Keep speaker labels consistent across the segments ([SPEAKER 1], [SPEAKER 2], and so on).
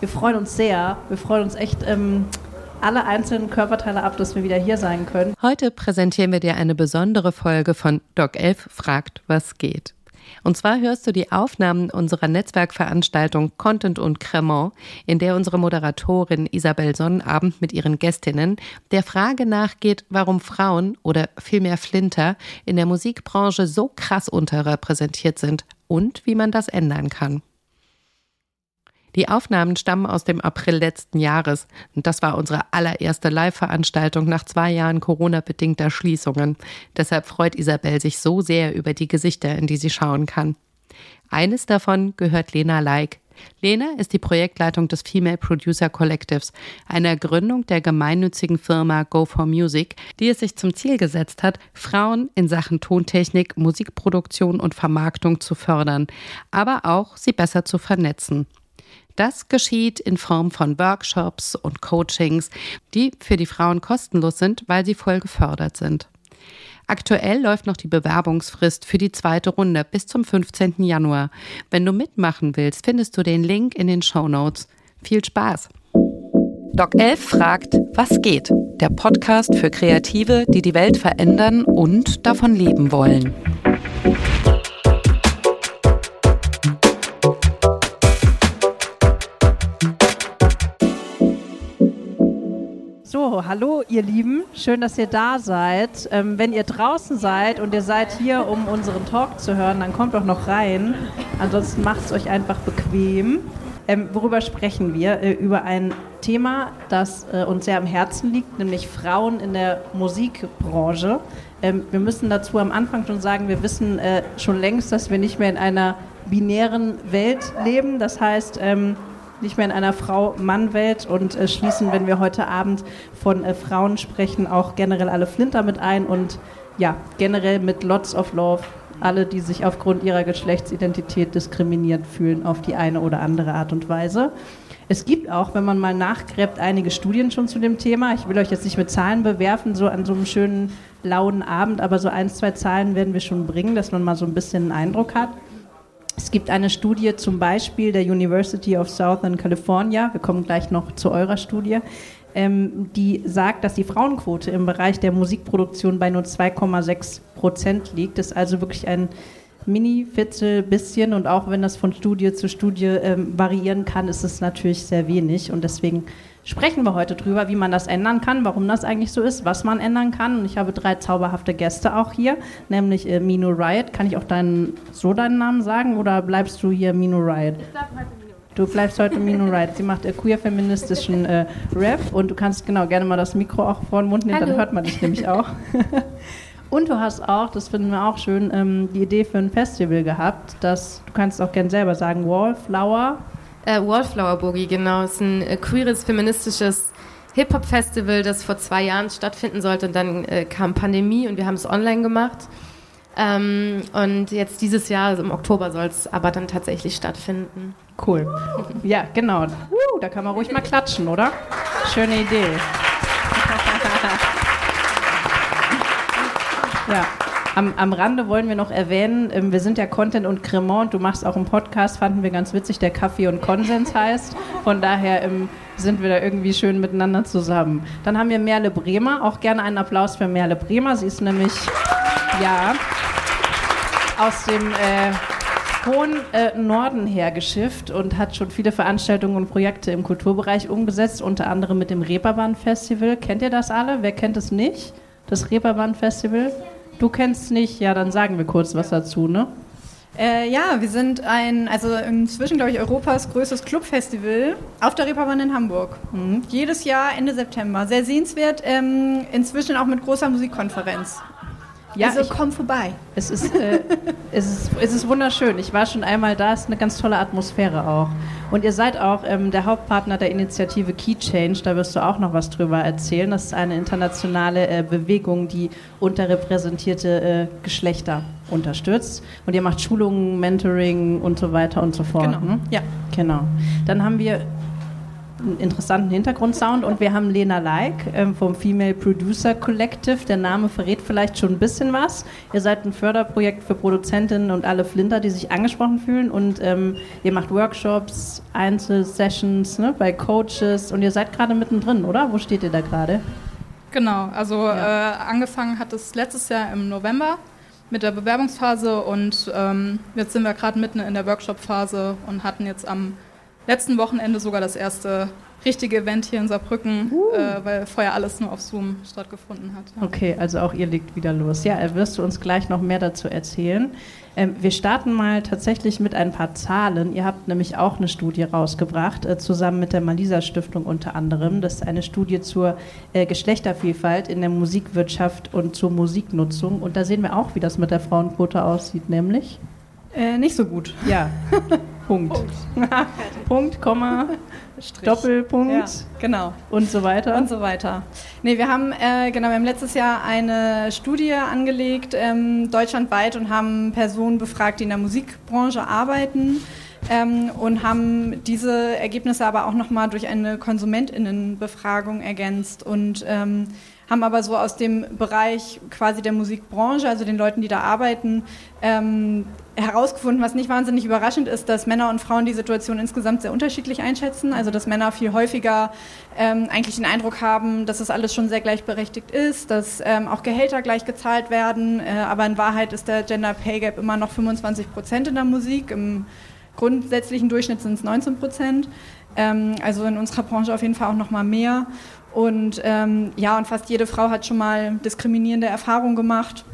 [SPEAKER 1] Wir freuen uns sehr. Wir freuen uns echt ähm, alle einzelnen Körperteile ab, dass wir wieder hier sein können.
[SPEAKER 2] Heute präsentieren wir dir eine besondere Folge von Doc 11 fragt, was geht. Und zwar hörst du die Aufnahmen unserer Netzwerkveranstaltung Content und Cremant, in der unsere Moderatorin Isabel Sonnenabend mit ihren Gästinnen der Frage nachgeht, warum Frauen oder vielmehr Flinter in der Musikbranche so krass unterrepräsentiert sind und wie man das ändern kann. Die Aufnahmen stammen aus dem April letzten Jahres und das war unsere allererste Live-Veranstaltung nach zwei Jahren Corona-bedingter Schließungen. Deshalb freut Isabel sich so sehr über die Gesichter, in die sie schauen kann. Eines davon gehört Lena Leik. Lena ist die Projektleitung des Female Producer Collectives, einer Gründung der gemeinnützigen Firma Go for Music, die es sich zum Ziel gesetzt hat, Frauen in Sachen Tontechnik, Musikproduktion und Vermarktung zu fördern, aber auch sie besser zu vernetzen. Das geschieht in Form von Workshops und Coachings, die für die Frauen kostenlos sind, weil sie voll gefördert sind. Aktuell läuft noch die Bewerbungsfrist für die zweite Runde bis zum 15. Januar. Wenn du mitmachen willst, findest du den Link in den Show Notes. Viel Spaß! Doc 11 fragt, was geht? Der Podcast für Kreative, die die Welt verändern und davon leben wollen.
[SPEAKER 1] Hallo ihr Lieben, schön, dass ihr da seid. Ähm, wenn ihr draußen seid und ihr seid hier, um unseren Talk zu hören, dann kommt doch noch rein. Ansonsten macht es euch einfach bequem. Ähm, worüber sprechen wir? Äh, über ein Thema, das äh, uns sehr am Herzen liegt, nämlich Frauen in der Musikbranche. Ähm, wir müssen dazu am Anfang schon sagen, wir wissen äh, schon längst, dass wir nicht mehr in einer binären Welt leben. Das heißt, ähm, nicht mehr in einer Frau-Mann-Welt und äh, schließen, wenn wir heute Abend von äh, Frauen sprechen, auch generell alle Flinter mit ein und ja, generell mit Lots of Love alle, die sich aufgrund ihrer Geschlechtsidentität diskriminiert fühlen auf die eine oder andere Art und Weise. Es gibt auch, wenn man mal nachgräbt, einige Studien schon zu dem Thema. Ich will euch jetzt nicht mit Zahlen bewerfen, so an so einem schönen lauen Abend, aber so ein, zwei Zahlen werden wir schon bringen, dass man mal so ein bisschen einen Eindruck hat. Es gibt eine Studie zum Beispiel der University of Southern California, wir kommen gleich noch zu eurer Studie, ähm, die sagt, dass die Frauenquote im Bereich der Musikproduktion bei nur 2,6 Prozent liegt. Das ist also wirklich ein Mini-Fitzel bisschen. Und auch wenn das von Studie zu Studie ähm, variieren kann, ist es natürlich sehr wenig. Und deswegen sprechen wir heute drüber, wie man das ändern kann, warum das eigentlich so ist, was man ändern kann. Und ich habe drei zauberhafte Gäste auch hier, nämlich äh, Mino Riot. Kann ich auch deinen, so deinen Namen sagen oder bleibst du hier Mino Riot? Ich bleib heute Mino. Du bleibst heute Mino Riot. Sie macht äh, queer-feministischen äh, Rap und du kannst genau gerne mal das Mikro auch vor den Mund nehmen, Hallo. dann hört man dich nämlich auch. Und du hast auch, das finden wir auch schön, ähm, die Idee für ein Festival gehabt, das, du kannst auch gerne selber sagen, Wallflower
[SPEAKER 3] äh, Wallflower Boogie, genau. Es ist ein äh, queeres, feministisches Hip-Hop-Festival, das vor zwei Jahren stattfinden sollte. Und dann äh, kam Pandemie und wir haben es online gemacht. Ähm, und jetzt dieses Jahr, also im Oktober, soll es aber dann tatsächlich stattfinden.
[SPEAKER 1] Cool. Ja, genau. Uh, da kann man ruhig mal klatschen, oder? Schöne Idee. ja. Am, am Rande wollen wir noch erwähnen, ähm, wir sind ja Content und Cremant. Du machst auch einen Podcast, fanden wir ganz witzig, der Kaffee und Konsens heißt. Von daher ähm, sind wir da irgendwie schön miteinander zusammen. Dann haben wir Merle Bremer. Auch gerne einen Applaus für Merle Bremer. Sie ist nämlich, ja, aus dem äh, hohen äh, Norden hergeschifft und hat schon viele Veranstaltungen und Projekte im Kulturbereich umgesetzt, unter anderem mit dem Reeperbahn Festival. Kennt ihr das alle? Wer kennt es nicht? Das Reeperbahn Festival? Du kennst es nicht, ja, dann sagen wir kurz was dazu, ne?
[SPEAKER 4] Äh, ja, wir sind ein, also inzwischen, glaube ich, Europas größtes Clubfestival auf der Reeperbahn in Hamburg. Mhm. Jedes Jahr Ende September. Sehr sehenswert, ähm, inzwischen auch mit großer Musikkonferenz.
[SPEAKER 1] Ja, also ich, komm vorbei. Es ist, äh, es, ist, es ist wunderschön. Ich war schon einmal da, es ist eine ganz tolle Atmosphäre auch. Und ihr seid auch ähm, der Hauptpartner der Initiative Key Change, da wirst du auch noch was drüber erzählen. Das ist eine internationale äh, Bewegung, die unterrepräsentierte äh, Geschlechter unterstützt. Und ihr macht Schulungen, Mentoring und so weiter und so fort.
[SPEAKER 4] Genau.
[SPEAKER 1] Hm? Ja. Genau. Dann haben wir einen interessanten Hintergrundsound. Und wir haben Lena Like ähm, vom Female Producer Collective. Der Name verrät vielleicht schon ein bisschen was. Ihr seid ein Förderprojekt für Produzentinnen und alle Flinter, die sich angesprochen fühlen. Und ähm, ihr macht Workshops, Einzelsessions ne, bei Coaches. Und ihr seid gerade mittendrin, oder? Wo steht ihr da gerade?
[SPEAKER 5] Genau, also ja. äh, angefangen hat es letztes Jahr im November mit der Bewerbungsphase und ähm, jetzt sind wir gerade mitten in der Workshop-Phase und hatten jetzt am letzten Wochenende sogar das erste richtige Event hier in Saarbrücken, uh. äh, weil vorher alles nur auf Zoom stattgefunden hat.
[SPEAKER 1] Ja. Okay, also auch ihr legt wieder los. Ja, äh, wirst du uns gleich noch mehr dazu erzählen. Ähm, wir starten mal tatsächlich mit ein paar Zahlen. Ihr habt nämlich auch eine Studie rausgebracht, äh, zusammen mit der Malisa Stiftung unter anderem. Das ist eine Studie zur äh, Geschlechtervielfalt in der Musikwirtschaft und zur Musiknutzung. Und da sehen wir auch, wie das mit der Frauenquote aussieht, nämlich.
[SPEAKER 4] Äh, nicht so gut.
[SPEAKER 1] Ja. Punkt. Punkt, Punkt Komma, Strich. Doppelpunkt. Ja,
[SPEAKER 4] genau.
[SPEAKER 1] Und so weiter.
[SPEAKER 4] Und so weiter. Nee, wir haben, äh, genau, wir haben letztes Jahr eine Studie angelegt, ähm, deutschlandweit, und haben Personen befragt, die in der Musikbranche arbeiten. Ähm, und haben diese Ergebnisse aber auch nochmal durch eine KonsumentInnenbefragung ergänzt und ähm, haben aber so aus dem Bereich quasi der Musikbranche, also den Leuten, die da arbeiten, ähm, herausgefunden, was nicht wahnsinnig überraschend ist, dass Männer und Frauen die Situation insgesamt sehr unterschiedlich einschätzen. Also dass Männer viel häufiger ähm, eigentlich den Eindruck haben, dass es alles schon sehr gleichberechtigt ist, dass ähm, auch Gehälter gleich gezahlt werden. Äh, aber in Wahrheit ist der Gender Pay Gap immer noch 25 Prozent in der Musik. Im grundsätzlichen Durchschnitt sind es 19 Prozent. Ähm, also in unserer Branche auf jeden Fall auch noch mal mehr. Und ähm, ja, und fast jede Frau hat schon mal diskriminierende Erfahrungen gemacht.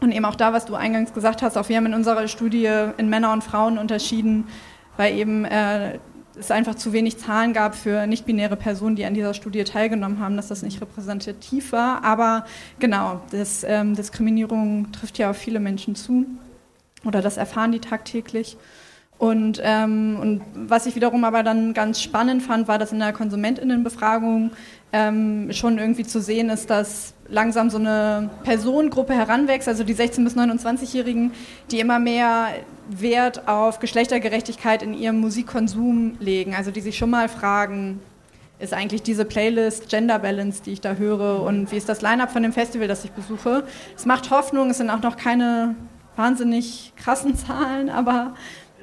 [SPEAKER 4] Und eben auch da, was du eingangs gesagt hast, auch wir haben in unserer Studie in Männer und Frauen unterschieden, weil eben äh, es einfach zu wenig Zahlen gab für nicht-binäre Personen, die an dieser Studie teilgenommen haben, dass das nicht repräsentativ war. Aber genau, das, ähm, Diskriminierung trifft ja auf viele Menschen zu oder das erfahren die tagtäglich. Und, ähm, und was ich wiederum aber dann ganz spannend fand, war, dass in der Konsumentinnenbefragung ähm, schon irgendwie zu sehen ist, dass langsam so eine Personengruppe heranwächst, also die 16- bis 29-Jährigen, die immer mehr Wert auf Geschlechtergerechtigkeit in ihrem Musikkonsum legen, also die sich schon mal fragen, ist eigentlich diese Playlist Gender Balance, die ich da höre und wie ist das Line-up von dem Festival, das ich besuche. Es macht Hoffnung, es sind auch noch keine wahnsinnig krassen Zahlen, aber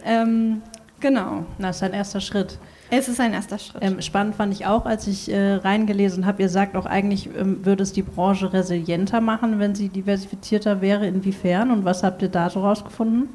[SPEAKER 4] ähm, genau.
[SPEAKER 1] Das ist ein erster Schritt.
[SPEAKER 4] Es ist ein erster Schritt.
[SPEAKER 1] Ähm, spannend fand ich auch, als ich äh, reingelesen habe, ihr sagt auch eigentlich, ähm, würde es die Branche resilienter machen, wenn sie diversifizierter wäre. Inwiefern und was habt ihr da so rausgefunden?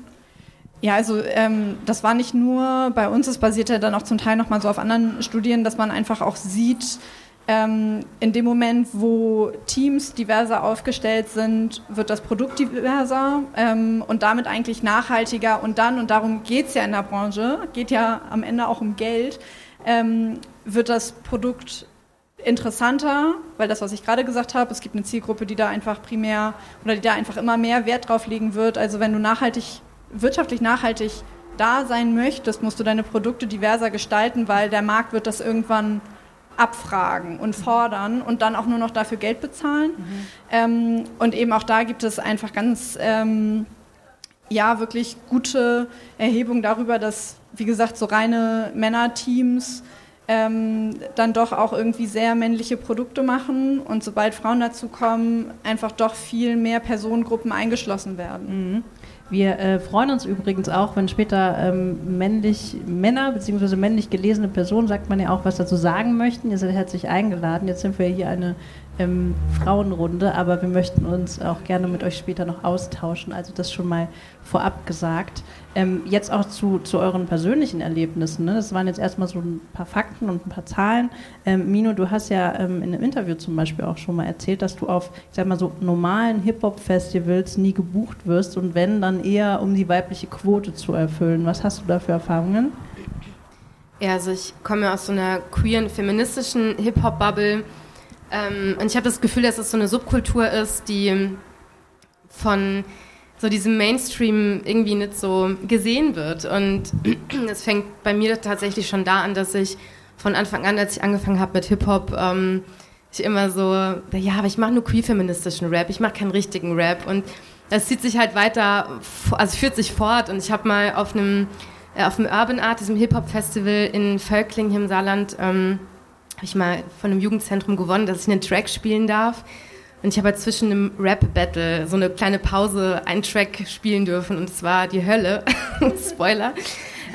[SPEAKER 4] Ja, also ähm, das war nicht nur bei uns, es basiert ja dann auch zum Teil nochmal so auf anderen Studien, dass man einfach auch sieht, ähm, in dem Moment, wo Teams diverser aufgestellt sind, wird das Produkt diverser ähm, und damit eigentlich nachhaltiger. Und dann, und darum geht es ja in der Branche, geht ja am Ende auch um Geld, ähm, wird das Produkt interessanter, weil das, was ich gerade gesagt habe, es gibt eine Zielgruppe, die da einfach primär oder die da einfach immer mehr Wert drauf legen wird. Also wenn du nachhaltig, wirtschaftlich nachhaltig da sein möchtest, musst du deine Produkte diverser gestalten, weil der Markt wird das irgendwann abfragen und fordern und dann auch nur noch dafür Geld bezahlen. Mhm. Ähm, und eben auch da gibt es einfach ganz, ähm, ja, wirklich gute Erhebungen darüber, dass, wie gesagt, so reine Männerteams ähm, dann doch auch irgendwie sehr männliche Produkte machen und sobald Frauen dazu kommen, einfach doch viel mehr Personengruppen eingeschlossen werden.
[SPEAKER 1] Mhm. Wir äh, freuen uns übrigens auch, wenn später ähm, männlich Männer bzw. männlich gelesene Personen, sagt man ja auch, was dazu sagen möchten. Ihr seid herzlich eingeladen. Jetzt sind wir hier eine ähm, Frauenrunde, aber wir möchten uns auch gerne mit euch später noch austauschen. Also das schon mal vorab gesagt. Ähm, jetzt auch zu, zu euren persönlichen Erlebnissen. Ne? Das waren jetzt erstmal so ein paar Fakten und ein paar Zahlen. Ähm, Mino, du hast ja ähm, in einem Interview zum Beispiel auch schon mal erzählt, dass du auf, ich sag mal so, normalen Hip-Hop-Festivals nie gebucht wirst und wenn, dann eher um die weibliche Quote zu erfüllen. Was hast du da für Erfahrungen?
[SPEAKER 3] Ja, also ich komme aus so einer queeren, feministischen Hip-Hop-Bubble ähm, und ich habe das Gefühl, dass es so eine Subkultur ist, die von so diesem Mainstream irgendwie nicht so gesehen wird. Und es fängt bei mir tatsächlich schon da an, dass ich von Anfang an, als ich angefangen habe mit Hip-Hop, ähm, ich immer so, ja, aber ich mache nur queer-feministischen Rap, ich mache keinen richtigen Rap. Und das zieht sich halt weiter, also führt sich fort. Und ich habe mal auf einem äh, auf dem Urban Art, diesem Hip-Hop-Festival in Völkling hier im Saarland, ähm, habe ich mal von einem Jugendzentrum gewonnen, dass ich einen Track spielen darf. Und ich habe halt zwischen einem Rap-Battle so eine kleine Pause einen Track spielen dürfen und es war die Hölle. Spoiler.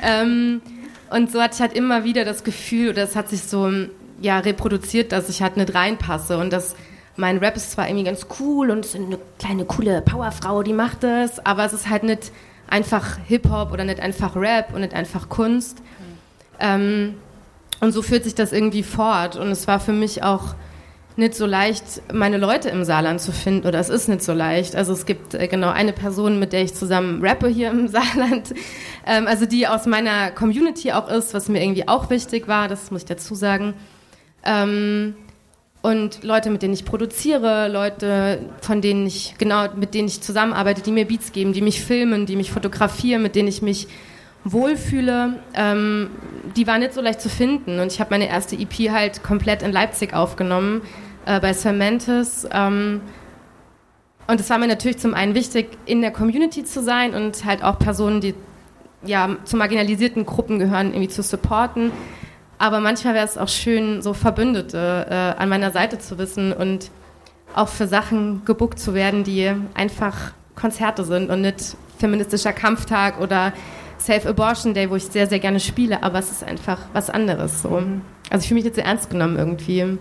[SPEAKER 3] Ähm, und so hatte ich halt immer wieder das Gefühl, oder es hat sich so ja, reproduziert, dass ich halt nicht reinpasse und dass mein Rap ist zwar irgendwie ganz cool und ist eine kleine coole Powerfrau, die macht das, aber es ist halt nicht einfach Hip-Hop oder nicht einfach Rap und nicht einfach Kunst. Mhm. Ähm, und so führt sich das irgendwie fort. Und es war für mich auch nicht so leicht, meine Leute im Saarland zu finden, oder es ist nicht so leicht. Also es gibt äh, genau eine Person, mit der ich zusammen rappe hier im Saarland, ähm, also die aus meiner Community auch ist, was mir irgendwie auch wichtig war, das muss ich dazu sagen. Ähm, und Leute, mit denen ich produziere, Leute, von denen ich, genau, mit denen ich zusammenarbeite, die mir Beats geben, die mich filmen, die mich fotografieren, mit denen ich mich wohlfühle, ähm, die war nicht so leicht zu finden. Und ich habe meine erste EP halt komplett in Leipzig aufgenommen, äh, bei Cementis. Ähm, und es war mir natürlich zum einen wichtig, in der Community zu sein und halt auch Personen, die ja zu marginalisierten Gruppen gehören, irgendwie zu supporten. Aber manchmal wäre es auch schön, so Verbündete äh, an meiner Seite zu wissen und auch für Sachen gebuckt zu werden, die einfach Konzerte sind und nicht feministischer Kampftag oder Safe Abortion Day, wo ich sehr, sehr gerne spiele, aber es ist einfach was anderes. So. Mhm. Also ich fühle mich jetzt sehr ernst genommen irgendwie. Mhm.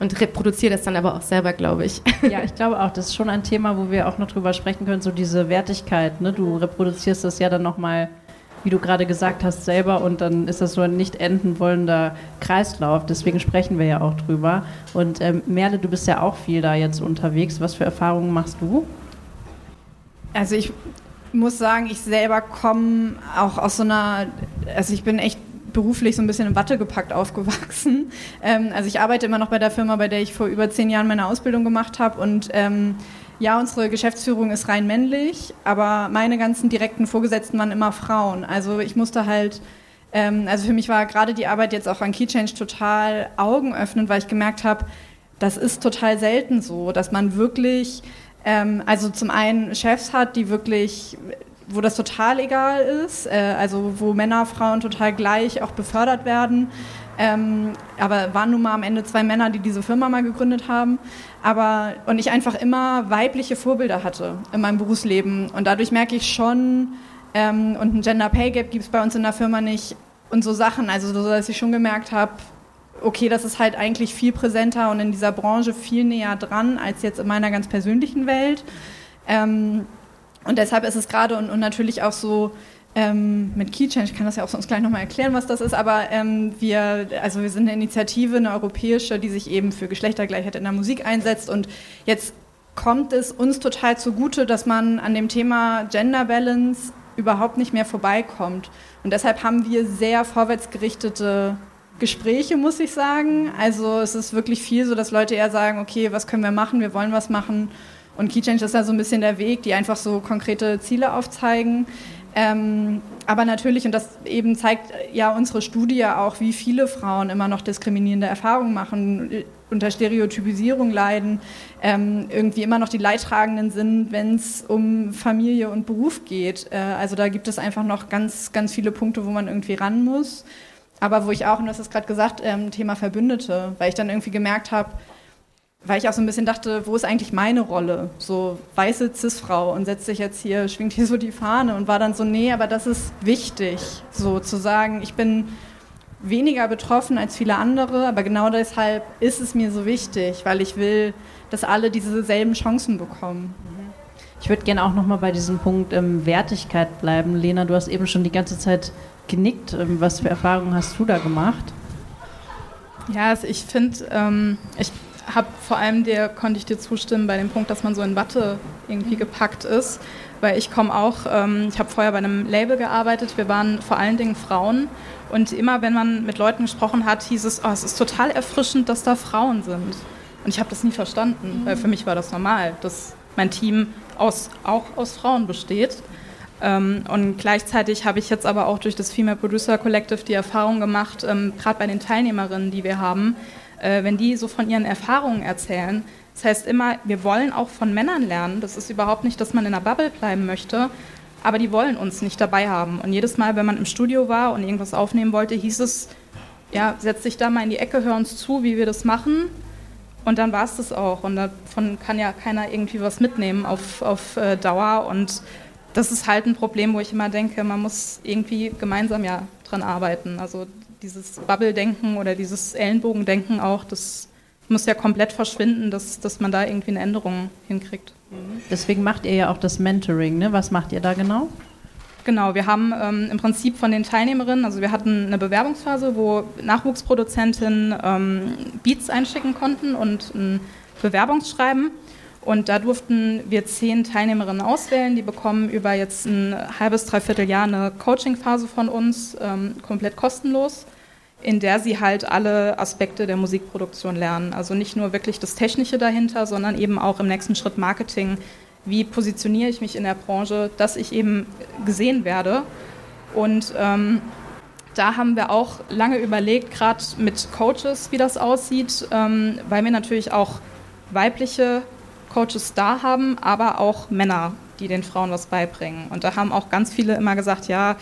[SPEAKER 3] Und reproduziere das dann aber auch selber, glaube ich.
[SPEAKER 1] Ja, ich glaube auch, das ist schon ein Thema, wo wir auch noch drüber sprechen können, so diese Wertigkeit. Ne? Du reproduzierst das ja dann nochmal wie du gerade gesagt hast, selber und dann ist das so ein nicht enden wollender Kreislauf. Deswegen sprechen wir ja auch drüber. Und ähm, Merle, du bist ja auch viel da jetzt unterwegs. Was für Erfahrungen machst du?
[SPEAKER 4] Also ich muss sagen, ich selber komme auch aus so einer, also ich bin echt beruflich so ein bisschen in Watte gepackt aufgewachsen. Ähm, also ich arbeite immer noch bei der Firma, bei der ich vor über zehn Jahren meine Ausbildung gemacht habe und ähm, ja, unsere Geschäftsführung ist rein männlich, aber meine ganzen direkten Vorgesetzten waren immer Frauen. Also ich musste halt, ähm, also für mich war gerade die Arbeit jetzt auch an Keychange total Augen öffnen, weil ich gemerkt habe, das ist total selten so, dass man wirklich, ähm, also zum einen Chefs hat, die wirklich wo das total egal ist, äh, also wo Männer, Frauen total gleich auch befördert werden. Ähm, aber waren nun mal am Ende zwei Männer, die diese Firma mal gegründet haben. Aber, und ich einfach immer weibliche Vorbilder hatte in meinem Berufsleben. Und dadurch merke ich schon, ähm, und ein Gender Pay Gap gibt es bei uns in der Firma nicht. Und so Sachen, also so, dass ich schon gemerkt habe, okay, das ist halt eigentlich viel präsenter und in dieser Branche viel näher dran als jetzt in meiner ganz persönlichen Welt. Ähm, und deshalb ist es gerade und, und natürlich auch so, ähm, mit Keychange, ich kann das ja auch sonst gleich nochmal erklären, was das ist, aber ähm, wir, also wir sind eine Initiative, eine europäische, die sich eben für Geschlechtergleichheit in der Musik einsetzt und jetzt kommt es uns total zugute, dass man an dem Thema Gender Balance überhaupt nicht mehr vorbeikommt. Und deshalb haben wir sehr vorwärtsgerichtete Gespräche, muss ich sagen. Also es ist wirklich viel so, dass Leute eher sagen, okay, was können wir machen, wir wollen was machen. Und Keychange ist da so ein bisschen der Weg, die einfach so konkrete Ziele aufzeigen. Ähm, aber natürlich, und das eben zeigt ja unsere Studie auch, wie viele Frauen immer noch diskriminierende Erfahrungen machen, unter Stereotypisierung leiden, ähm, irgendwie immer noch die Leidtragenden sind, wenn es um Familie und Beruf geht. Äh, also da gibt es einfach noch ganz, ganz viele Punkte, wo man irgendwie ran muss. Aber wo ich auch, und du hast es gerade gesagt, ähm, Thema Verbündete, weil ich dann irgendwie gemerkt habe, weil ich auch so ein bisschen dachte, wo ist eigentlich meine Rolle? So weiße Cis-Frau und setzt sich jetzt hier, schwingt hier so die Fahne und war dann so, nee, aber das ist wichtig, so zu sagen, ich bin weniger betroffen als viele andere, aber genau deshalb ist es mir so wichtig, weil ich will, dass alle dieselben Chancen bekommen.
[SPEAKER 1] Ich würde gerne auch nochmal bei diesem Punkt ähm, Wertigkeit bleiben. Lena, du hast eben schon die ganze Zeit genickt. Ähm, was für Erfahrungen hast du da gemacht?
[SPEAKER 5] Ja, also ich finde, ähm, ich habe vor allem dir, konnte ich dir zustimmen bei dem Punkt, dass man so in Watte irgendwie gepackt ist, weil ich komme auch, ähm, ich habe vorher bei einem Label gearbeitet, wir waren vor allen Dingen Frauen und immer wenn man mit Leuten gesprochen hat, hieß es, oh, es ist total erfrischend, dass da Frauen sind. Und ich habe das nie verstanden, weil für mich war das normal, dass mein Team aus, auch aus Frauen besteht. Ähm, und gleichzeitig habe ich jetzt aber auch durch das Female Producer Collective die Erfahrung gemacht, ähm, gerade bei den Teilnehmerinnen, die wir haben, äh, wenn die so von ihren Erfahrungen erzählen. Das heißt immer, wir wollen auch von Männern lernen. Das ist überhaupt nicht, dass man in einer Bubble bleiben möchte. aber die wollen uns nicht dabei haben. Und jedes Mal, wenn man im Studio war und irgendwas aufnehmen wollte, hieß es, ja, setz dich da mal in die Ecke, hör uns zu, wie wir das machen. Und dann war es das auch. Und davon kann ja keiner irgendwie was mitnehmen auf, auf äh, Dauer. Und das ist halt ein Problem, wo ich immer denke, man muss irgendwie gemeinsam ja dran arbeiten. Also dieses Bubble-Denken oder dieses Ellenbogendenken auch, das muss ja komplett verschwinden, dass, dass man da irgendwie eine Änderung hinkriegt.
[SPEAKER 1] Deswegen macht ihr ja auch das Mentoring, ne? Was macht ihr da genau?
[SPEAKER 5] Genau, wir haben ähm, im Prinzip von den Teilnehmerinnen, also wir hatten eine Bewerbungsphase, wo Nachwuchsproduzentinnen ähm, Beats einschicken konnten und ein Bewerbungsschreiben. Und da durften wir zehn Teilnehmerinnen auswählen. Die bekommen über jetzt ein halbes, dreiviertel Jahr eine Coachingphase von uns, ähm, komplett kostenlos, in der sie halt alle Aspekte der Musikproduktion lernen. Also nicht nur wirklich das Technische dahinter, sondern eben auch im nächsten Schritt Marketing wie positioniere ich mich in der Branche, dass ich eben gesehen werde. Und ähm, da haben wir auch lange überlegt, gerade mit Coaches, wie das aussieht, ähm, weil wir natürlich auch weibliche Coaches da haben, aber auch Männer, die den Frauen was beibringen. Und da haben auch ganz viele immer gesagt, ja,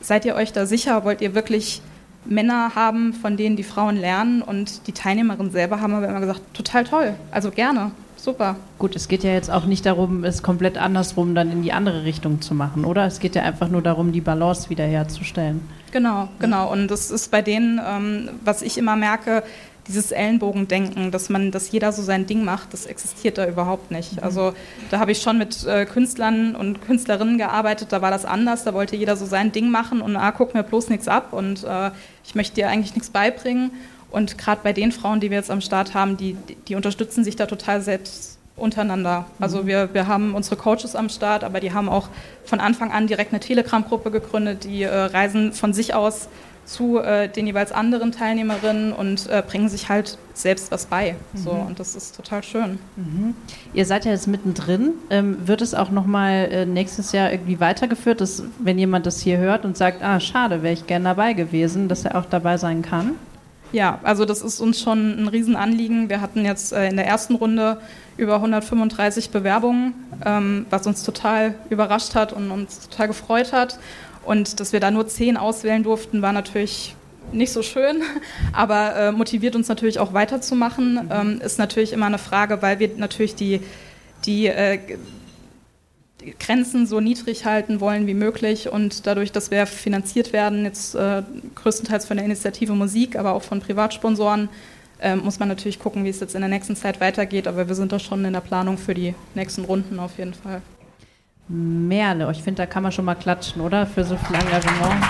[SPEAKER 5] seid ihr euch da sicher? Wollt ihr wirklich Männer haben, von denen die Frauen lernen? Und die Teilnehmerinnen selber haben aber immer gesagt, total toll, also gerne super.
[SPEAKER 1] Gut, es geht ja jetzt auch nicht darum, es komplett andersrum dann in die andere Richtung zu machen, oder? Es geht ja einfach nur darum, die Balance wiederherzustellen.
[SPEAKER 5] Genau, genau. Und das ist bei denen, ähm, was ich immer merke, dieses Ellenbogendenken, dass man, dass jeder so sein Ding macht, das existiert da überhaupt nicht. Mhm. Also da habe ich schon mit äh, Künstlern und Künstlerinnen gearbeitet, da war das anders, da wollte jeder so sein Ding machen und ah, guck mir bloß nichts ab und äh, ich möchte dir eigentlich nichts beibringen. Und gerade bei den Frauen, die wir jetzt am Start haben, die, die unterstützen sich da total selbst untereinander. Also mhm. wir, wir haben unsere Coaches am Start, aber die haben auch von Anfang an direkt eine Telegram-Gruppe gegründet, die äh, reisen von sich aus zu äh, den jeweils anderen Teilnehmerinnen und äh, bringen sich halt selbst was bei. Mhm. So, und das ist total schön.
[SPEAKER 1] Mhm. Ihr seid ja jetzt mittendrin. Ähm, wird es auch nochmal äh, nächstes Jahr irgendwie weitergeführt, dass wenn jemand das hier hört und sagt, ah, schade, wäre ich gerne dabei gewesen, dass er auch dabei sein kann?
[SPEAKER 5] Ja, also das ist uns schon ein Riesenanliegen. Wir hatten jetzt äh, in der ersten Runde über 135 Bewerbungen, ähm, was uns total überrascht hat und uns total gefreut hat. Und dass wir da nur zehn auswählen durften, war natürlich nicht so schön, aber äh, motiviert uns natürlich auch weiterzumachen. Ähm, ist natürlich immer eine Frage, weil wir natürlich die, die äh, Grenzen so niedrig halten wollen wie möglich und dadurch, dass wir finanziert werden, jetzt äh, größtenteils von der Initiative Musik, aber auch von Privatsponsoren, äh, muss man natürlich gucken, wie es jetzt in der nächsten Zeit weitergeht, aber wir sind da schon in der Planung für die nächsten Runden auf jeden Fall.
[SPEAKER 1] Merle, ich finde, da kann man schon mal klatschen, oder? Für so viel Engagement.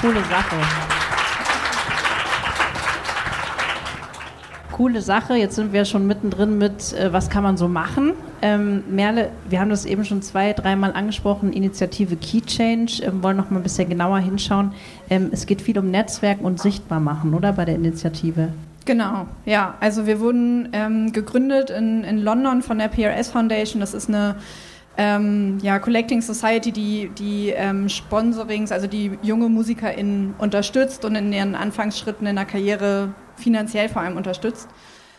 [SPEAKER 1] Coole Sache. coole Sache. Jetzt sind wir schon mittendrin mit, äh, was kann man so machen. Ähm, Merle, wir haben das eben schon zwei, dreimal angesprochen, Initiative Key Change, ähm, wollen noch mal ein bisschen genauer hinschauen. Ähm, es geht viel um Netzwerken und sichtbar machen, oder bei der Initiative?
[SPEAKER 4] Genau, ja. Also wir wurden ähm, gegründet in, in London von der PRS Foundation. Das ist eine ähm, ja, Collecting Society, die die ähm, Sponsorings, also die junge MusikerInnen unterstützt und in ihren Anfangsschritten in der Karriere finanziell vor allem unterstützt.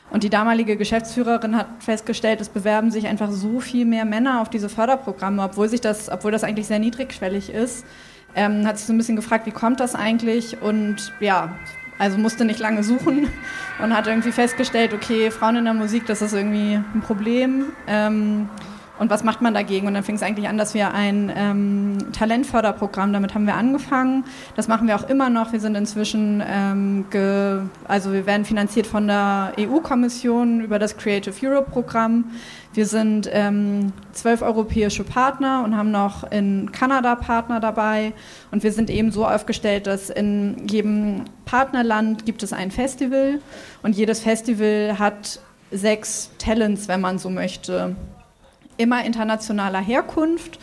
[SPEAKER 4] Und die damalige Geschäftsführerin hat festgestellt, es bewerben sich einfach so viel mehr Männer auf diese Förderprogramme, obwohl sich das, obwohl das eigentlich sehr niedrigschwellig ist. Ähm, hat sich so ein bisschen gefragt, wie kommt das eigentlich? Und ja, also musste nicht lange suchen und hat irgendwie festgestellt, okay, Frauen in der Musik, das ist irgendwie ein Problem. Ähm, und was macht man dagegen? Und dann fing es eigentlich an, dass wir ein ähm, Talentförderprogramm, damit haben wir angefangen. Das machen wir auch immer noch. Wir sind inzwischen, ähm, also wir werden finanziert von der EU-Kommission über das Creative Europe-Programm. Wir sind ähm, zwölf europäische Partner und haben noch in Kanada Partner dabei. Und wir sind eben so aufgestellt, dass in jedem Partnerland gibt es ein Festival und jedes Festival hat sechs Talents, wenn man so möchte immer internationaler Herkunft.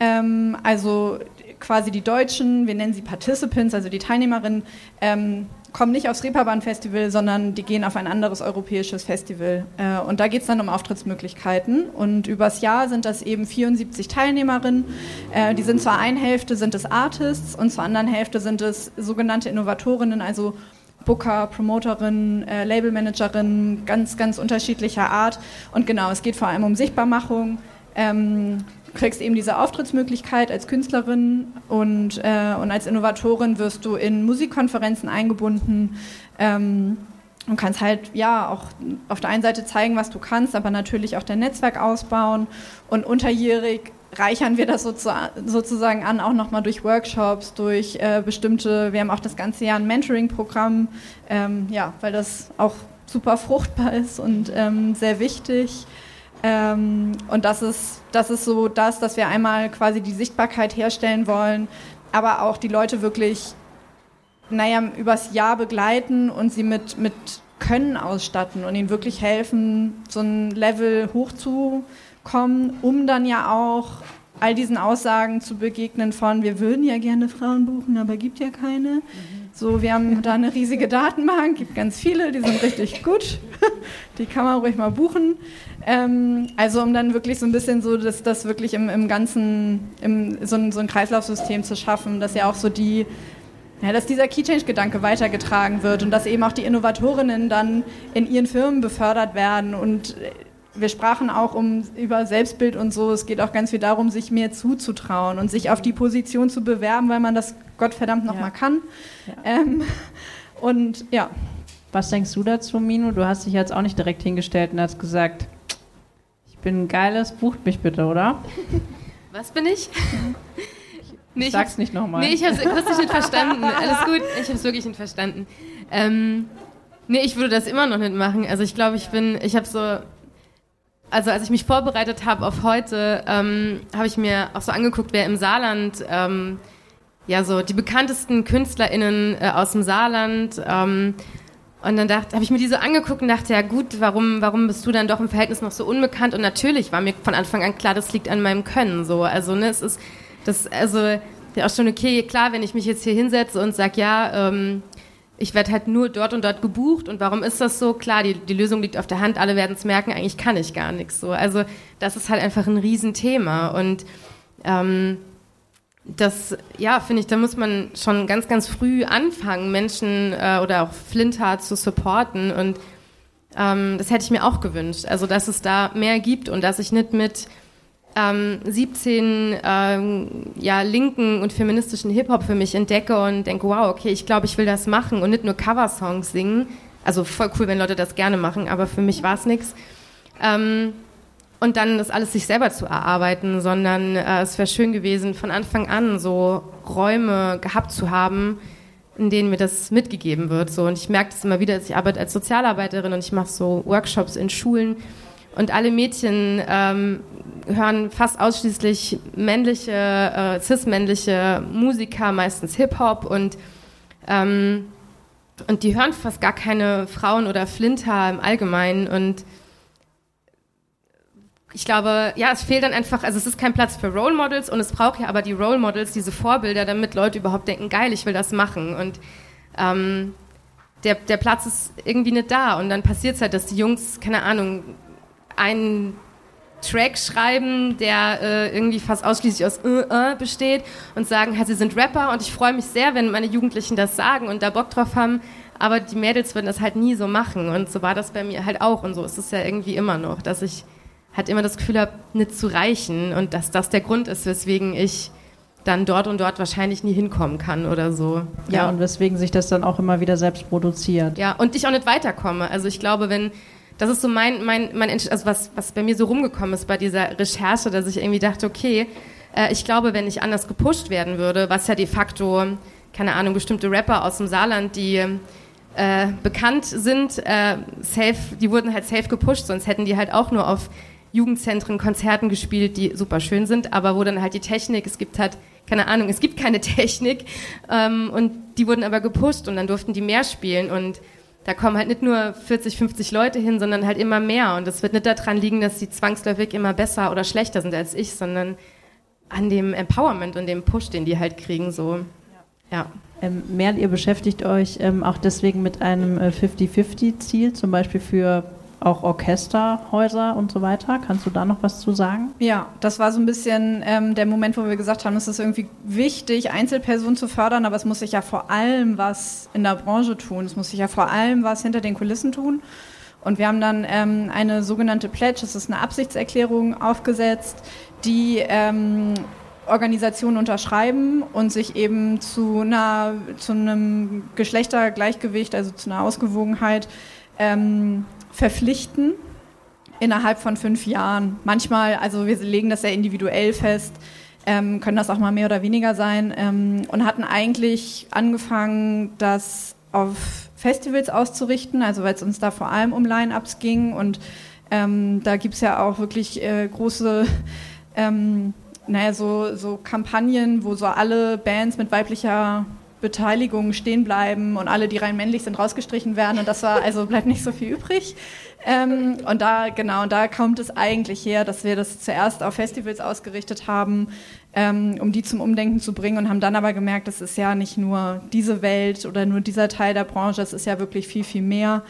[SPEAKER 4] Ähm, also quasi die Deutschen, wir nennen sie Participants, also die Teilnehmerinnen, ähm, kommen nicht aufs Reeperbahn-Festival, sondern die gehen auf ein anderes europäisches Festival. Äh, und da geht es dann um Auftrittsmöglichkeiten. Und übers Jahr sind das eben 74 Teilnehmerinnen. Äh, die sind zur einen Hälfte sind es Artists und zur anderen Hälfte sind es sogenannte Innovatorinnen, also Booker, Promoterin, äh, Labelmanagerin, ganz, ganz unterschiedlicher Art. Und genau, es geht vor allem um Sichtbarmachung. Ähm, kriegst eben diese Auftrittsmöglichkeit als Künstlerin und, äh, und als Innovatorin wirst du in Musikkonferenzen eingebunden. Ähm, und kannst halt ja auch auf der einen Seite zeigen, was du kannst, aber natürlich auch dein Netzwerk ausbauen. Und unterjährig reichern wir das sozusagen an, auch nochmal durch Workshops, durch äh, bestimmte, wir haben auch das ganze Jahr ein Mentoring-Programm, ähm, ja, weil das auch super fruchtbar ist und ähm, sehr wichtig. Ähm, und das ist, das ist so das, dass wir einmal quasi die Sichtbarkeit herstellen wollen, aber auch die Leute wirklich, naja, übers Jahr begleiten und sie mit, mit Können ausstatten und ihnen wirklich helfen, so ein Level hochzubekommen kommen, um dann ja auch all diesen Aussagen zu begegnen von, wir würden ja gerne Frauen buchen, aber gibt ja keine. Mhm. So, wir haben da eine riesige Datenbank, gibt ganz viele, die sind richtig gut. die kann man ruhig mal buchen. Ähm, also um dann wirklich so ein bisschen so, dass das wirklich im, im Ganzen, im, so, ein, so ein Kreislaufsystem zu schaffen, dass ja auch so die, ja, dass dieser Key-Change-Gedanke weitergetragen wird und dass eben auch die Innovatorinnen dann in ihren Firmen befördert werden und wir sprachen auch um, über Selbstbild und so. Es geht auch ganz viel darum, sich mehr zuzutrauen und sich auf die Position zu bewerben, weil man das Gottverdammt noch ja. mal kann. Ja. Ähm, und ja.
[SPEAKER 1] Was denkst du dazu, Mino? Du hast dich jetzt auch nicht direkt hingestellt und hast gesagt, ich bin ein geiles, bucht mich bitte, oder?
[SPEAKER 3] Was bin ich?
[SPEAKER 1] Nee, ich Sag's nicht nochmal.
[SPEAKER 3] Nee, ich hab's akustisch nicht verstanden. Alles gut, ich hab's wirklich nicht verstanden. Ähm, nee, ich würde das immer noch nicht machen. Also ich glaube, ich bin, ich habe so also als ich mich vorbereitet habe auf heute, ähm, habe ich mir auch so angeguckt, wer im Saarland, ähm, ja so die bekanntesten KünstlerInnen äh, aus dem Saarland. Ähm, und dann habe ich mir die so angeguckt und dachte, ja gut, warum, warum bist du dann doch im Verhältnis noch so unbekannt? Und natürlich war mir von Anfang an klar, das liegt an meinem Können. So, also ne, es ist das, also ja auch schon okay, klar, wenn ich mich jetzt hier hinsetze und sag, ja, ähm, ich werde halt nur dort und dort gebucht. Und warum ist das so? Klar, die, die Lösung liegt auf der Hand, alle werden es merken, eigentlich kann ich gar nichts so. Also das ist halt einfach ein Riesenthema. Und ähm, das, ja, finde ich, da muss man schon ganz, ganz früh anfangen, Menschen äh, oder auch Flinter zu supporten. Und ähm, das hätte ich mir auch gewünscht. Also, dass es da mehr gibt und dass ich nicht mit ähm, 17 ähm, ja, linken und feministischen Hip-Hop für mich entdecke und denke, wow, okay, ich glaube, ich will das machen und nicht nur Coversongs singen. Also voll cool, wenn Leute das gerne machen, aber für mich war es nichts. Ähm, und dann das alles sich selber zu erarbeiten, sondern äh, es wäre schön gewesen, von Anfang an so Räume gehabt zu haben, in denen mir das mitgegeben wird. So. Und ich merke das immer wieder, ich arbeite als Sozialarbeiterin und ich mache so Workshops in Schulen und alle Mädchen ähm, hören fast ausschließlich männliche, äh, cis-männliche Musiker, meistens Hip-Hop und, ähm, und die hören fast gar keine Frauen oder Flinter im Allgemeinen und ich glaube, ja, es fehlt dann einfach, also es ist kein Platz für Role Models und es braucht ja aber die Role Models, diese Vorbilder, damit Leute überhaupt denken, geil, ich will das machen. Und ähm, der, der Platz ist irgendwie nicht da. Und dann passiert es halt, dass die Jungs, keine Ahnung, einen Track schreiben, der äh, irgendwie fast ausschließlich aus äh, äh besteht und sagen, hey, sie sind Rapper. Und ich freue mich sehr, wenn meine Jugendlichen das sagen und da Bock drauf haben, aber die Mädels würden das halt nie so machen. Und so war das bei mir halt auch. Und so ist es ja irgendwie immer noch, dass ich halt immer das Gefühl habe, nicht zu reichen und dass das der Grund ist, weswegen ich dann dort und dort wahrscheinlich nie hinkommen kann oder so.
[SPEAKER 1] Ja, ja, und weswegen sich das dann auch immer wieder selbst produziert.
[SPEAKER 3] Ja, und ich auch nicht weiterkomme. Also ich glaube, wenn das ist so mein, mein, mein also was, was bei mir so rumgekommen ist bei dieser Recherche, dass ich irgendwie dachte, okay, äh, ich glaube, wenn ich anders gepusht werden würde, was ja de facto, keine Ahnung, bestimmte Rapper aus dem Saarland, die äh, bekannt sind, äh, safe, die wurden halt safe gepusht, sonst hätten die halt auch nur auf Jugendzentren, Konzerten gespielt, die super schön sind, aber wo dann halt die Technik, es gibt halt, keine Ahnung, es gibt keine Technik ähm, und die wurden aber gepusht und dann durften die mehr spielen und da kommen halt nicht nur 40, 50 Leute hin, sondern halt immer mehr. Und es wird nicht daran liegen, dass sie zwangsläufig immer besser oder schlechter sind als ich, sondern an dem Empowerment und dem Push, den die halt kriegen, so. Ja.
[SPEAKER 1] Ähm, Merl, ihr beschäftigt euch ähm, auch deswegen mit einem äh, 50-50-Ziel, zum Beispiel für auch Orchesterhäuser und so weiter. Kannst du da noch was zu sagen?
[SPEAKER 4] Ja, das war so ein bisschen ähm, der Moment, wo wir gesagt haben, es ist irgendwie wichtig, Einzelpersonen zu fördern, aber es muss sich ja vor allem was in der Branche tun. Es muss sich ja vor allem was hinter den Kulissen tun. Und wir haben dann ähm, eine sogenannte Pledge, das ist eine Absichtserklärung aufgesetzt, die ähm, Organisationen unterschreiben und sich eben zu, einer, zu einem Geschlechtergleichgewicht, also zu einer Ausgewogenheit ähm, verpflichten innerhalb von fünf Jahren. Manchmal, also wir legen das sehr individuell fest, ähm, können das auch mal mehr oder weniger sein ähm, und hatten eigentlich angefangen, das auf Festivals auszurichten, also weil es uns da vor allem um Line-Ups ging und ähm, da gibt es ja auch wirklich äh, große ähm, naja, so, so Kampagnen, wo so alle Bands mit weiblicher Beteiligung stehen bleiben und alle, die rein männlich sind, rausgestrichen werden. Und das war, also bleibt nicht so viel übrig. Ähm, und da, genau, da kommt es eigentlich her, dass wir das zuerst auf Festivals ausgerichtet haben, ähm, um die zum Umdenken zu bringen und haben dann aber gemerkt, das ist ja nicht nur diese Welt oder nur dieser Teil der Branche, es ist ja wirklich viel, viel mehr.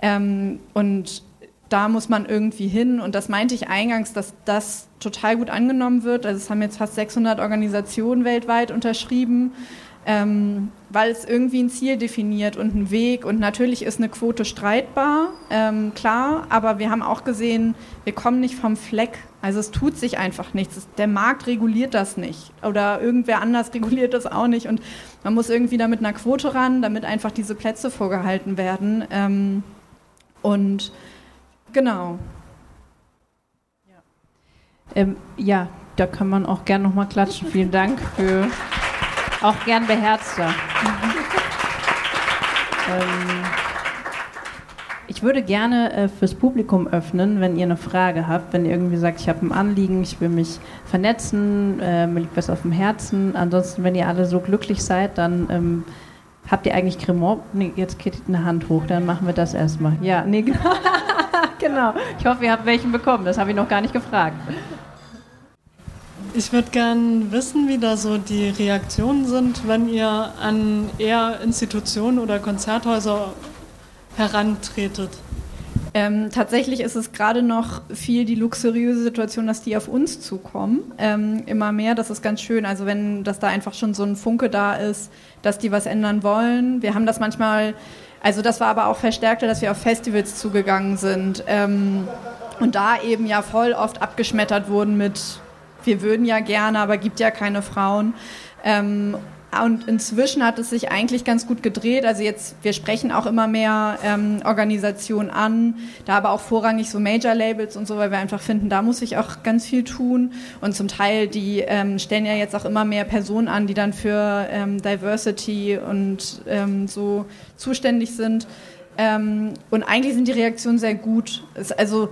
[SPEAKER 4] Ähm, und da muss man irgendwie hin. Und das meinte ich eingangs, dass das total gut angenommen wird. Also es haben jetzt fast 600 Organisationen weltweit unterschrieben, ähm, weil es irgendwie ein Ziel definiert und einen Weg. Und natürlich ist eine Quote streitbar, ähm, klar, aber wir haben auch gesehen, wir kommen nicht vom Fleck. Also es tut sich einfach nichts. Der Markt reguliert das nicht oder irgendwer anders reguliert das auch nicht. Und man muss irgendwie da mit einer Quote ran, damit einfach diese Plätze vorgehalten werden. Ähm, und Genau.
[SPEAKER 1] Ja, ähm, ja da kann man auch gern nochmal klatschen. Vielen Dank für auch gern beherzter. ähm, ich würde gerne äh, fürs Publikum öffnen, wenn ihr eine Frage habt, wenn ihr irgendwie sagt, ich habe ein Anliegen, ich will mich vernetzen, äh, mir liegt was auf dem Herzen. Ansonsten, wenn ihr alle so glücklich seid, dann ähm, habt ihr eigentlich Cremant? Nee, jetzt geht eine Hand hoch, dann machen wir das erstmal. Ja, nee, genau. genau. Ich hoffe, ihr habt welchen bekommen. Das habe ich noch gar nicht gefragt.
[SPEAKER 6] Ich würde gerne wissen, wie da so die Reaktionen sind, wenn ihr an eher Institutionen oder Konzerthäuser herantretet.
[SPEAKER 4] Ähm, tatsächlich ist es gerade noch viel die luxuriöse Situation, dass die auf uns zukommen. Ähm, immer mehr, das ist ganz schön. Also wenn, dass da einfach schon so ein Funke da ist, dass die was ändern wollen. Wir haben das manchmal also das war aber auch verstärkter, dass wir auf Festivals zugegangen sind ähm, und da eben ja voll oft abgeschmettert wurden mit, wir würden ja gerne, aber gibt ja keine Frauen. Ähm, und inzwischen hat es sich eigentlich ganz gut gedreht. Also jetzt, wir sprechen auch immer mehr ähm, Organisationen an, da aber auch vorrangig so Major-Labels und so, weil wir einfach finden, da muss sich auch ganz viel tun. Und zum Teil, die ähm, stellen ja jetzt auch immer mehr Personen an, die dann für ähm, Diversity und ähm, so zuständig sind. Ähm, und eigentlich sind die Reaktionen sehr gut. Es, also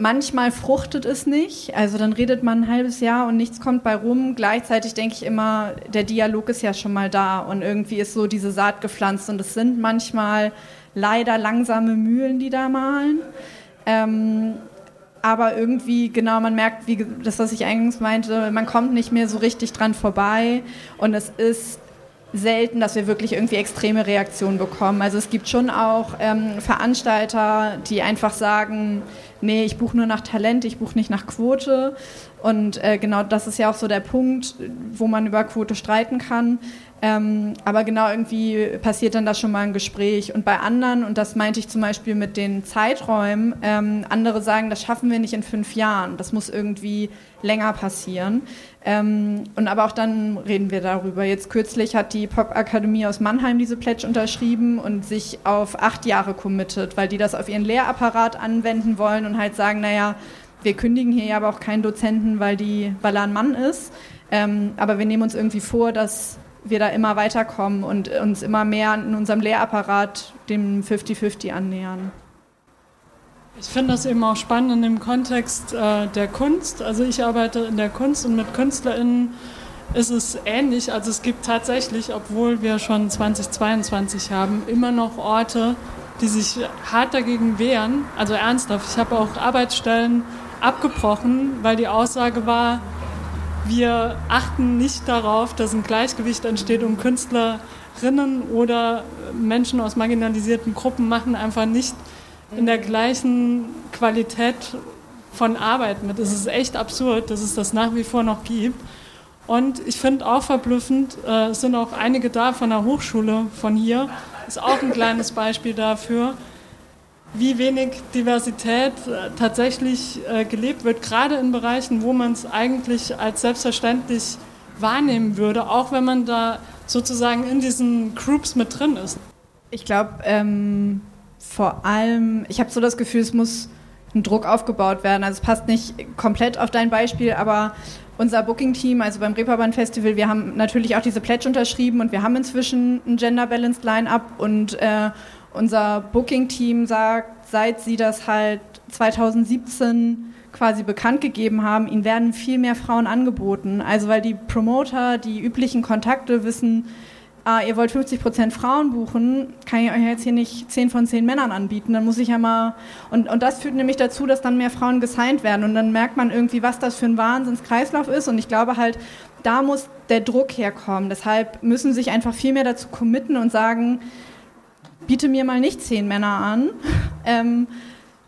[SPEAKER 4] manchmal fruchtet es nicht. Also dann redet man ein halbes Jahr und nichts kommt bei rum. Gleichzeitig denke ich immer, der Dialog ist ja schon mal da und irgendwie ist so diese Saat gepflanzt und es sind manchmal leider langsame Mühlen, die da malen. Ähm, aber irgendwie, genau, man merkt, wie das, was ich eingangs meinte, man kommt nicht mehr so richtig dran vorbei und es ist selten, dass wir wirklich irgendwie extreme Reaktionen bekommen. Also es gibt schon auch ähm, Veranstalter, die einfach sagen, nee, ich buche nur nach Talent, ich buche nicht nach Quote. Und äh, genau das ist ja auch so der Punkt, wo man über Quote streiten kann. Ähm, aber genau irgendwie passiert dann da schon mal ein Gespräch. Und bei anderen, und das meinte ich zum Beispiel mit den Zeiträumen, ähm, andere sagen, das schaffen wir nicht in fünf Jahren. Das muss irgendwie länger passieren. Ähm, und aber auch dann reden wir darüber. Jetzt kürzlich hat die Popakademie aus Mannheim diese Pledge unterschrieben und sich auf acht Jahre committet, weil die das auf ihren Lehrapparat anwenden wollen und halt sagen, naja, wir kündigen hier aber auch keinen Dozenten, weil, die, weil er ein Mann ist. Ähm, aber wir nehmen uns irgendwie vor, dass wir da immer weiterkommen und uns immer mehr in unserem Lehrapparat dem 50-50 annähern.
[SPEAKER 6] Ich finde das eben auch spannend in dem Kontext äh, der Kunst. Also ich arbeite in der Kunst und mit KünstlerInnen ist es ähnlich. Also es gibt tatsächlich, obwohl wir schon 2022 haben, immer noch Orte, die sich hart dagegen wehren. Also ernsthaft. Ich habe auch Arbeitsstellen abgebrochen, weil die Aussage war, wir achten nicht darauf, dass ein Gleichgewicht entsteht und Künstlerinnen oder Menschen aus marginalisierten Gruppen machen einfach nicht in der gleichen Qualität von Arbeit mit. Es ist echt absurd, dass es das nach wie vor noch gibt. Und ich finde auch verblüffend, äh, sind auch einige da von der Hochschule von hier, ist auch ein kleines Beispiel dafür, wie wenig Diversität äh, tatsächlich äh, gelebt wird, gerade in Bereichen, wo man es eigentlich als selbstverständlich wahrnehmen würde, auch wenn man da sozusagen in diesen Groups mit drin ist.
[SPEAKER 4] Ich glaube, ähm, vor allem, ich habe so das Gefühl, es muss ein Druck aufgebaut werden. Also es passt nicht komplett auf dein Beispiel, aber unser Booking-Team, also beim Reeperbahn Festival, wir haben natürlich auch diese Pledge unterschrieben und wir haben inzwischen ein Gender-Balanced Line-Up und äh, unser Booking-Team sagt, seit sie das halt 2017 quasi bekannt gegeben haben, ihnen werden viel mehr Frauen angeboten. Also weil die Promoter, die üblichen Kontakte wissen, ah, ihr wollt 50 Prozent Frauen buchen, kann ich euch jetzt hier nicht 10 von 10 Männern anbieten. Dann muss ich ja mal. Und, und das führt nämlich dazu, dass dann mehr Frauen gesigned werden. Und dann merkt man irgendwie, was das für ein Wahnsinnskreislauf ist. Und ich glaube halt, da muss der Druck herkommen. Deshalb müssen sich einfach viel mehr dazu committen und sagen, biete mir mal nicht zehn Männer an, ähm,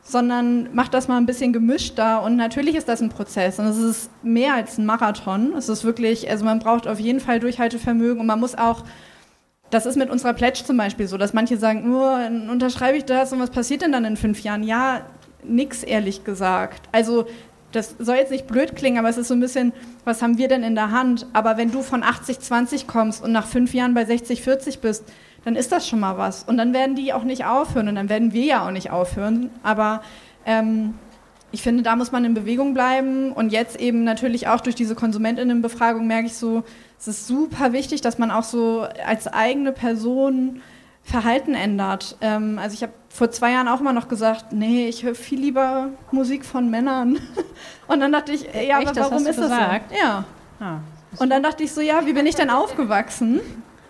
[SPEAKER 4] sondern mach das mal ein bisschen gemischter. Und natürlich ist das ein Prozess und es ist mehr als ein Marathon. Es ist wirklich, also man braucht auf jeden Fall Durchhaltevermögen und man muss auch das ist mit unserer Pledge zum Beispiel so, dass manche sagen, nur oh, unterschreibe ich das und was passiert denn dann in fünf Jahren? Ja, nix ehrlich gesagt. Also das soll jetzt nicht blöd klingen, aber es ist so ein bisschen, was haben wir denn in der Hand? Aber wenn du von 80-20 kommst und nach fünf Jahren bei 60-40 bist, dann ist das schon mal was. Und dann werden die auch nicht aufhören und dann werden wir ja auch nicht aufhören. Aber ähm, ich finde, da muss man in Bewegung bleiben. Und jetzt eben natürlich auch durch diese Konsumentinnenbefragung merke ich so, es ist super wichtig, dass man auch so als eigene Person Verhalten ändert. Ähm, also ich habe vor zwei Jahren auch immer noch gesagt, nee, ich höre viel lieber Musik von Männern. Und dann dachte ich, ja, Echt, aber warum das ist gesagt? das so? Ja. Ah. Und dann dachte ich so, ja, wie bin ich denn aufgewachsen?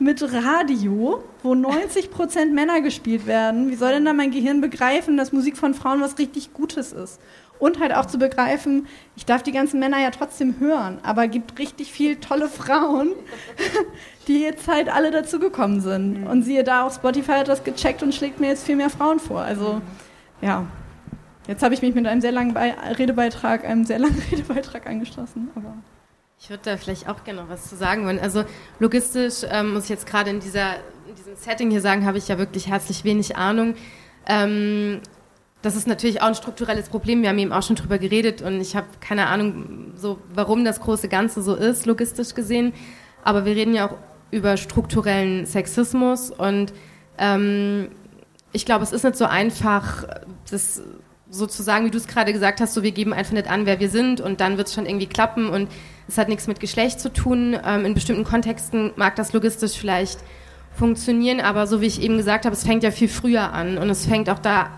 [SPEAKER 4] Mit Radio, wo 90 Prozent Männer gespielt werden. Wie soll denn da mein Gehirn begreifen, dass Musik von Frauen was richtig Gutes ist? Und halt auch zu begreifen, ich darf die ganzen Männer ja trotzdem hören, aber es gibt richtig viel tolle Frauen, die jetzt halt alle dazugekommen sind. Mhm. Und siehe da, auch Spotify hat das gecheckt und schlägt mir jetzt viel mehr Frauen vor. Also, ja. Jetzt habe ich mich mit einem sehr langen Be Redebeitrag, einem sehr langen Redebeitrag angeschlossen, aber.
[SPEAKER 3] Ich würde da vielleicht auch gerne noch was zu sagen wollen. Also logistisch ähm, muss ich jetzt gerade in, in diesem Setting hier sagen, habe ich ja wirklich herzlich wenig Ahnung. Ähm, das ist natürlich auch ein strukturelles Problem. Wir haben eben auch schon drüber geredet und ich habe keine Ahnung, so warum das große Ganze so ist, logistisch gesehen. Aber wir reden ja auch über strukturellen Sexismus und ähm, ich glaube, es ist nicht so einfach, das sozusagen, wie du es gerade gesagt hast, so wir geben einfach nicht an, wer wir sind und dann wird es schon irgendwie klappen und es hat nichts mit Geschlecht zu tun. Ähm, in bestimmten Kontexten mag das logistisch vielleicht funktionieren, aber so wie ich eben gesagt habe, es fängt ja viel früher an und es fängt auch da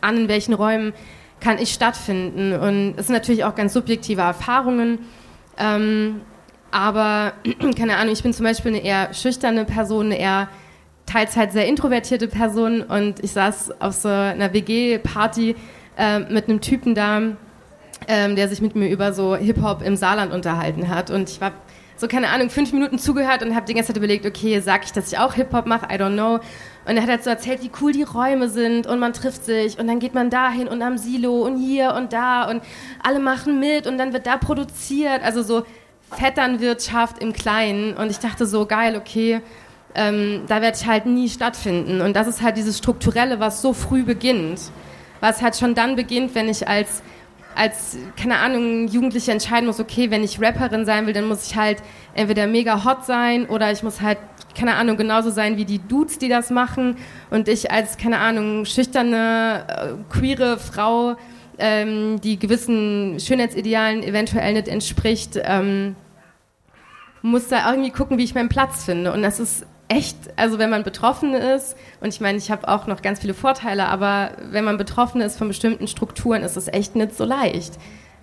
[SPEAKER 3] an, in welchen Räumen kann ich stattfinden. Und es sind natürlich auch ganz subjektive Erfahrungen. Ähm, aber keine Ahnung, ich bin zum Beispiel eine eher schüchterne Person, eine eher teils halt sehr introvertierte Person und ich saß auf so einer WG-Party äh, mit einem Typen da, ähm, der sich mit mir über so Hip-Hop im Saarland unterhalten hat. Und ich war so, keine Ahnung, fünf Minuten zugehört und habe die ganze Zeit überlegt, okay, sag ich, dass ich auch Hip-Hop mache? I don't know. Und er hat halt so erzählt, wie cool die Räume sind und man trifft sich und dann geht man dahin und am Silo und hier und da und alle machen mit und dann wird da produziert. Also so Vetternwirtschaft im Kleinen. Und ich dachte so, geil, okay, ähm, da werde ich halt nie stattfinden. Und das ist halt dieses Strukturelle, was so früh beginnt. Was halt schon dann beginnt, wenn ich als als, keine Ahnung, Jugendliche entscheiden muss, okay, wenn ich Rapperin sein will, dann muss ich halt entweder mega hot sein oder ich muss halt, keine Ahnung, genauso sein wie die Dudes, die das machen. Und ich als, keine Ahnung, schüchterne, äh, queere Frau, ähm, die gewissen Schönheitsidealen eventuell nicht entspricht, ähm, muss da irgendwie gucken, wie ich meinen Platz finde. Und das ist echt, also wenn man betroffen ist, und ich meine, ich habe auch noch ganz viele Vorteile, aber wenn man betroffen ist von bestimmten Strukturen, ist es echt nicht so leicht.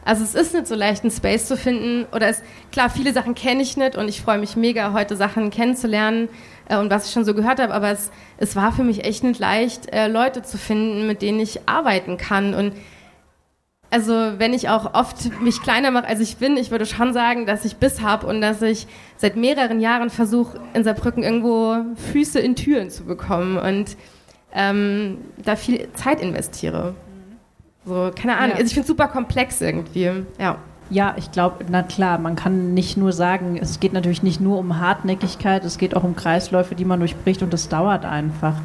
[SPEAKER 3] Also es ist nicht so leicht, einen Space zu finden. Oder es, klar, viele Sachen kenne ich nicht und ich freue mich mega, heute Sachen kennenzulernen äh, und was ich schon so gehört habe. Aber es, es war für mich echt nicht leicht, äh, Leute zu finden, mit denen ich arbeiten kann. Und also wenn ich auch oft mich kleiner mache, als ich bin, ich würde schon sagen, dass ich Biss habe und dass ich seit mehreren Jahren versuche, in Saarbrücken irgendwo Füße in Türen zu bekommen und ähm, da viel Zeit investiere. So, keine Ahnung. Ja. Also ich finde es super komplex irgendwie. Ja.
[SPEAKER 1] Ja, ich glaube, na klar, man kann nicht nur sagen, es geht natürlich nicht nur um Hartnäckigkeit, es geht auch um Kreisläufe, die man durchbricht und das dauert einfach.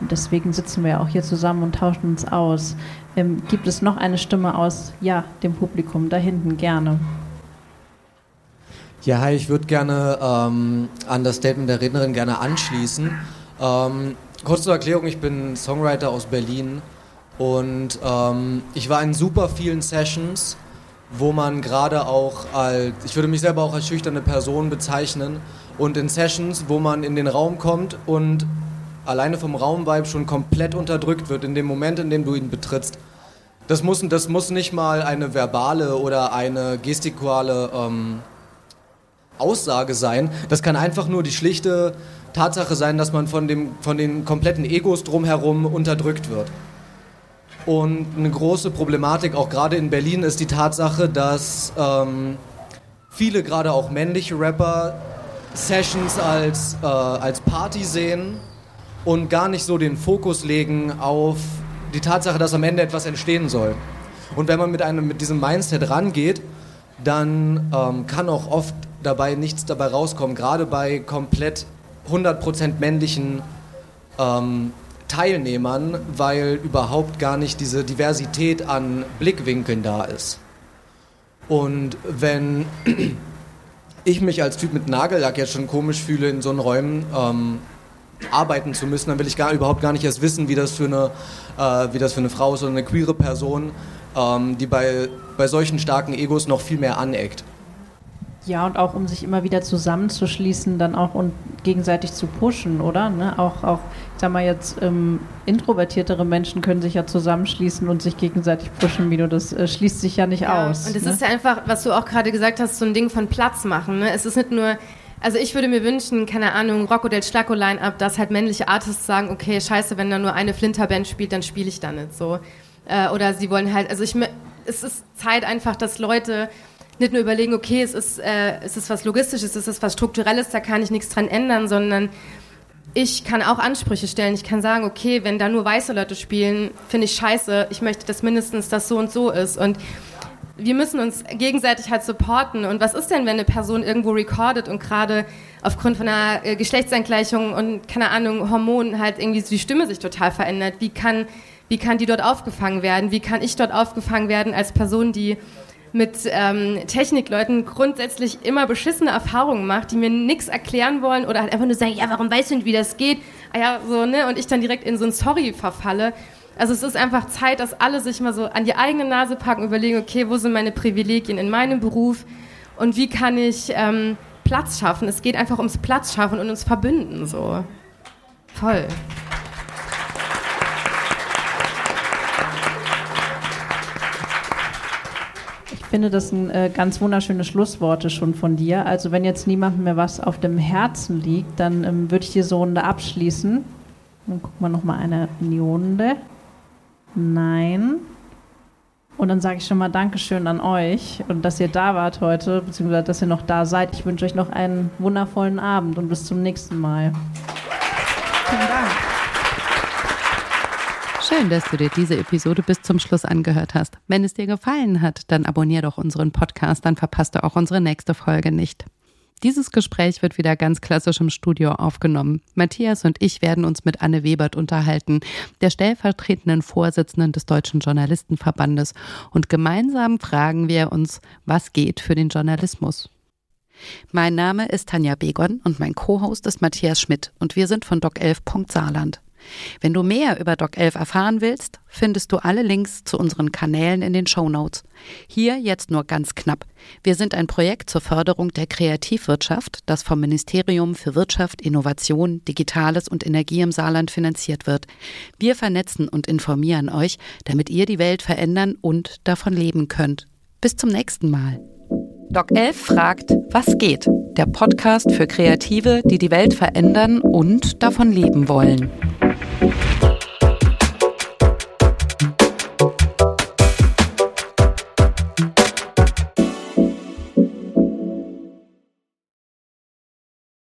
[SPEAKER 1] Und deswegen sitzen wir ja auch hier zusammen und tauschen uns aus. Ähm, gibt es noch eine Stimme aus, ja, dem Publikum da hinten gerne?
[SPEAKER 7] Ja, hi, ich würde gerne ähm, an das Statement der Rednerin gerne anschließen. Ähm, kurz zur Erklärung, ich bin Songwriter aus Berlin und ähm, ich war in super vielen Sessions wo man gerade auch als, ich würde mich selber auch als schüchterne Person bezeichnen und in Sessions, wo man in den Raum kommt und alleine vom Raumvibe schon komplett unterdrückt wird in dem Moment, in dem du ihn betrittst. Das muss, das muss nicht mal eine verbale oder eine gestikuale ähm, Aussage sein. Das kann einfach nur die schlichte Tatsache sein, dass man von, dem, von den kompletten Egos drumherum unterdrückt wird. Und eine große Problematik auch gerade in Berlin ist die Tatsache, dass ähm, viele, gerade auch männliche Rapper, Sessions als, äh, als Party sehen und gar nicht so den Fokus legen auf die Tatsache, dass am Ende etwas entstehen soll. Und wenn man mit, einem, mit diesem Mindset rangeht, dann ähm, kann auch oft dabei nichts dabei rauskommen, gerade bei komplett 100% männlichen ähm, Teilnehmern, weil überhaupt gar nicht diese Diversität an Blickwinkeln da ist. Und wenn ich mich als Typ mit Nagellack jetzt schon komisch fühle, in so einen Räumen ähm, arbeiten zu müssen, dann will ich gar, überhaupt gar nicht erst wissen, wie das für eine, äh, wie das für eine Frau ist oder eine queere Person, ähm, die bei, bei solchen starken Egos noch viel mehr aneckt.
[SPEAKER 1] Ja, und auch um sich immer wieder zusammenzuschließen, dann auch und gegenseitig zu pushen, oder? Ne? Auch, auch, ich sag mal jetzt, ähm, introvertiertere Menschen können sich ja zusammenschließen und sich gegenseitig pushen, wie du das äh, schließt sich ja nicht ja, aus.
[SPEAKER 3] Und es
[SPEAKER 1] ne?
[SPEAKER 3] ist ja einfach, was du auch gerade gesagt hast, so ein Ding von Platz machen. Ne? Es ist nicht nur, also ich würde mir wünschen, keine Ahnung, Rocco del Stacco Line-Up, dass halt männliche Artists sagen, okay, scheiße, wenn da nur eine Flinterband spielt, dann spiele ich da nicht so. Äh, oder sie wollen halt, also ich, es ist Zeit einfach, dass Leute nicht nur überlegen, okay, es ist, äh, es ist was Logistisches, es ist was Strukturelles, da kann ich nichts dran ändern, sondern ich kann auch Ansprüche stellen. Ich kann sagen, okay, wenn da nur weiße Leute spielen, finde ich scheiße. Ich möchte, dass mindestens das so und so ist. Und wir müssen uns gegenseitig halt supporten. Und was ist denn, wenn eine Person irgendwo recordet und gerade aufgrund von einer äh, Geschlechtsangleichung und, keine Ahnung, Hormonen halt irgendwie die Stimme sich total verändert? Wie kann, wie kann die dort aufgefangen werden? Wie kann ich dort aufgefangen werden als Person, die mit ähm, Technikleuten grundsätzlich immer beschissene Erfahrungen macht, die mir nichts erklären wollen oder halt einfach nur sagen, ja, warum weißt du nicht, wie das geht? Ah ja, so, ne? Und ich dann direkt in so ein Sorry verfalle. Also es ist einfach Zeit, dass alle sich mal so an die eigene Nase packen, überlegen, okay, wo sind meine Privilegien in meinem Beruf und wie kann ich ähm, Platz schaffen? Es geht einfach ums Platz schaffen und uns verbünden, so. Voll.
[SPEAKER 1] finde das ein äh, ganz wunderschönes Schlussworte schon von dir. Also wenn jetzt niemandem mehr was auf dem Herzen liegt, dann ähm, würde ich die Runde abschließen. Dann gucken wir nochmal eine Runde. Nein. Und dann sage ich schon mal Dankeschön an euch und dass ihr da wart heute, beziehungsweise dass ihr noch da seid. Ich wünsche euch noch einen wundervollen Abend und bis zum nächsten Mal. Vielen Dank.
[SPEAKER 2] Schön, dass du dir diese Episode bis zum Schluss angehört hast. Wenn es dir gefallen hat, dann abonnier doch unseren Podcast, dann verpasst du auch unsere nächste Folge nicht. Dieses Gespräch wird wieder ganz klassisch im Studio aufgenommen. Matthias und ich werden uns mit Anne Webert unterhalten, der stellvertretenden Vorsitzenden des Deutschen Journalistenverbandes. Und gemeinsam fragen wir uns, was geht für den Journalismus. Mein Name ist Tanja Begon und mein Co-Host ist Matthias Schmidt und wir sind von doc11.saarland. Wenn du mehr über Doc 11 erfahren willst, findest du alle Links zu unseren Kanälen in den Show Notes. Hier jetzt nur ganz knapp. Wir sind ein Projekt zur Förderung der Kreativwirtschaft, das vom Ministerium für Wirtschaft, Innovation, Digitales und Energie im Saarland finanziert wird. Wir vernetzen und informieren euch, damit ihr die Welt verändern und davon leben könnt. Bis zum nächsten Mal. Doc 11 fragt, was geht? Der Podcast für Kreative, die die Welt verändern und davon leben wollen. Thank you.